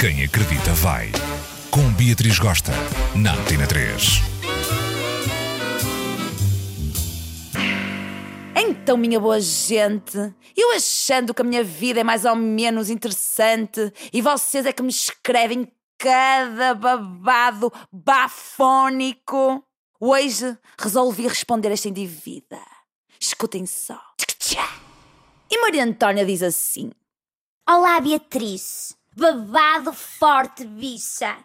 Quem acredita vai. Com Beatriz Gosta, na Antena 3. Então, minha boa gente, eu achando que a minha vida é mais ou menos interessante e vocês é que me escrevem cada babado bafónico. Hoje resolvi responder esta indivídua. Escutem só. E Maria Antónia diz assim: Olá, Beatriz. Babado forte, bicha.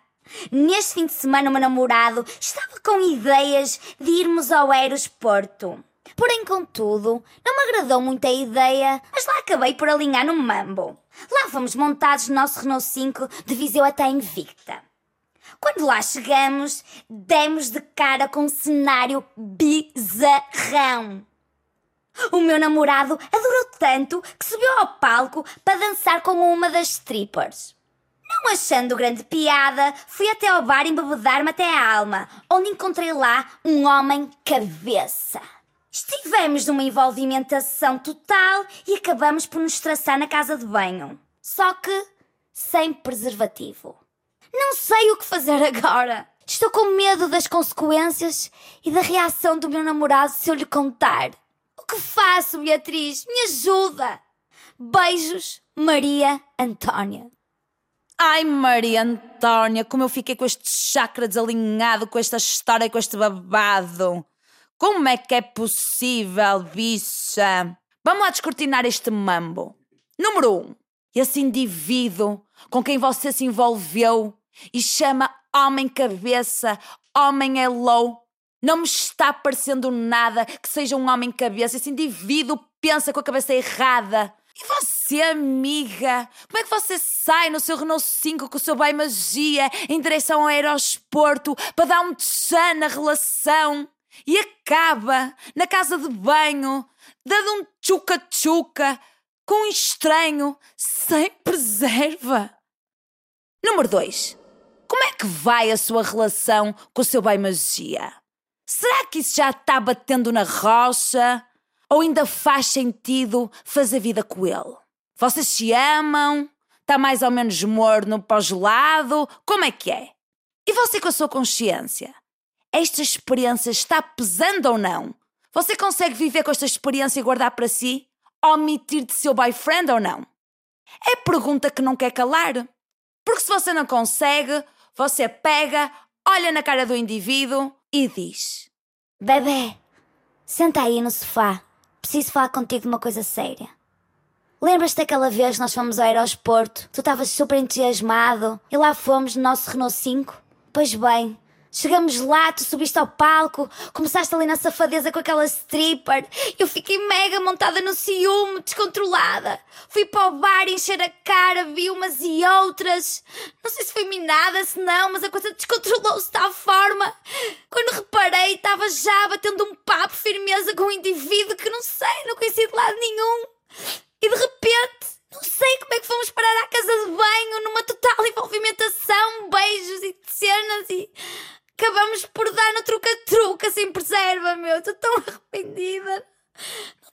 Neste fim de semana, o meu namorado estava com ideias de irmos ao aeroporto. Porém, contudo, não me agradou muito a ideia, mas lá acabei por alinhar no mambo. Lá fomos montados no nosso Renault 5 de Viseu até Invicta. Quando lá chegamos, demos de cara com um cenário bizarrão. O meu namorado adorou tanto que subiu ao palco para dançar com uma das strippers. Não achando grande piada, fui até ao bar embebedar-me até a alma, onde encontrei lá um homem cabeça. Estivemos numa envolvimentação total e acabamos por nos traçar na casa de banho. Só que sem preservativo. Não sei o que fazer agora. Estou com medo das consequências e da reação do meu namorado se eu lhe contar. O que faço, Beatriz? Me ajuda! Beijos, Maria Antónia. Ai, Maria Antónia, como eu fiquei com este chakra desalinhado, com esta história, com este babado. Como é que é possível, bicha? Vamos lá descortinar este mambo. Número 1. Um, esse indivíduo com quem você se envolveu e chama homem cabeça, homem é low. Não me está parecendo nada que seja um homem cabeça. Esse indivíduo pensa com a cabeça errada. E você, amiga? Como é que você sai no seu Renault 5 com o seu bem magia em direção ao aeroporto para dar um tchan na relação? E acaba na casa de banho, dando um tchuca-tchuca com um estranho sem preserva. Número 2. Como é que vai a sua relação com o seu bem magia? Será que isso já está batendo na rocha? Ou ainda faz sentido fazer vida com ele? Vocês se amam? Está mais ou menos morno para o gelado? Como é que é? E você com a sua consciência? Esta experiência está pesando ou não? Você consegue viver com esta experiência e guardar para si? Omitir de seu boyfriend ou não? É pergunta que não quer calar. Porque se você não consegue, você pega, olha na cara do indivíduo e diz: Bebê, senta aí no sofá. Preciso falar contigo de uma coisa séria. Lembras-te daquela vez nós fomos ao aeroporto? Tu estavas super entusiasmado e lá fomos no nosso Renault 5? Pois bem, Chegamos lá, tu subiste ao palco, começaste ali na safadeza com aquela stripper. Eu fiquei mega montada no ciúme, descontrolada. Fui para o bar encher a cara, vi umas e outras. Não sei se foi minada, se não, mas a coisa descontrolou-se de tal forma. Quando reparei, estava já batendo um papo firmeza com um indivíduo que não sei, não conhecia de lado nenhum. E de repente, não sei como é que fomos parar à casa de banho, numa total envolvimentação, beijos e cenas e acabamos por dar no truca-truca sem preserva, meu. Estou tão arrependida.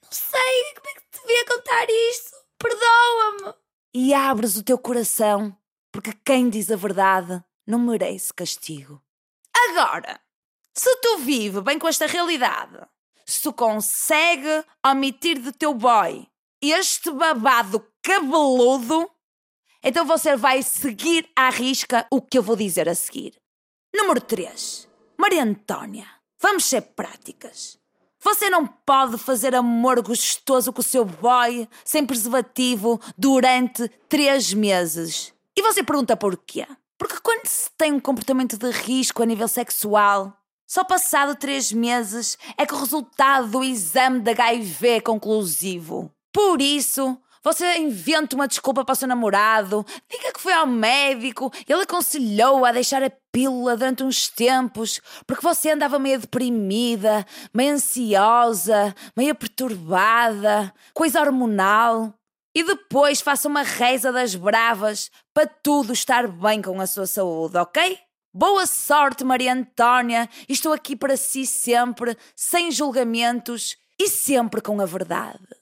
Não sei como é que te devia contar isto. Perdoa-me. E abres o teu coração, porque quem diz a verdade não merece castigo. Agora, se tu vive bem com esta realidade, se tu consegue omitir do teu boy este babado cabeludo, então você vai seguir à risca o que eu vou dizer a seguir. Número 3. Maria Antónia, vamos ser práticas. Você não pode fazer amor gostoso com o seu boy sem preservativo durante três meses. E você pergunta porquê? Porque quando se tem um comportamento de risco a nível sexual, só passado três meses é que o resultado do exame de HIV é conclusivo. Por isso, você inventa uma desculpa para o seu namorado, diga que foi ao médico, ele aconselhou a deixar a pílula durante uns tempos, porque você andava meio deprimida, meio ansiosa, meio perturbada, coisa hormonal. E depois faça uma reza das bravas para tudo estar bem com a sua saúde, ok? Boa sorte, Maria Antónia. Estou aqui para si sempre, sem julgamentos e sempre com a verdade.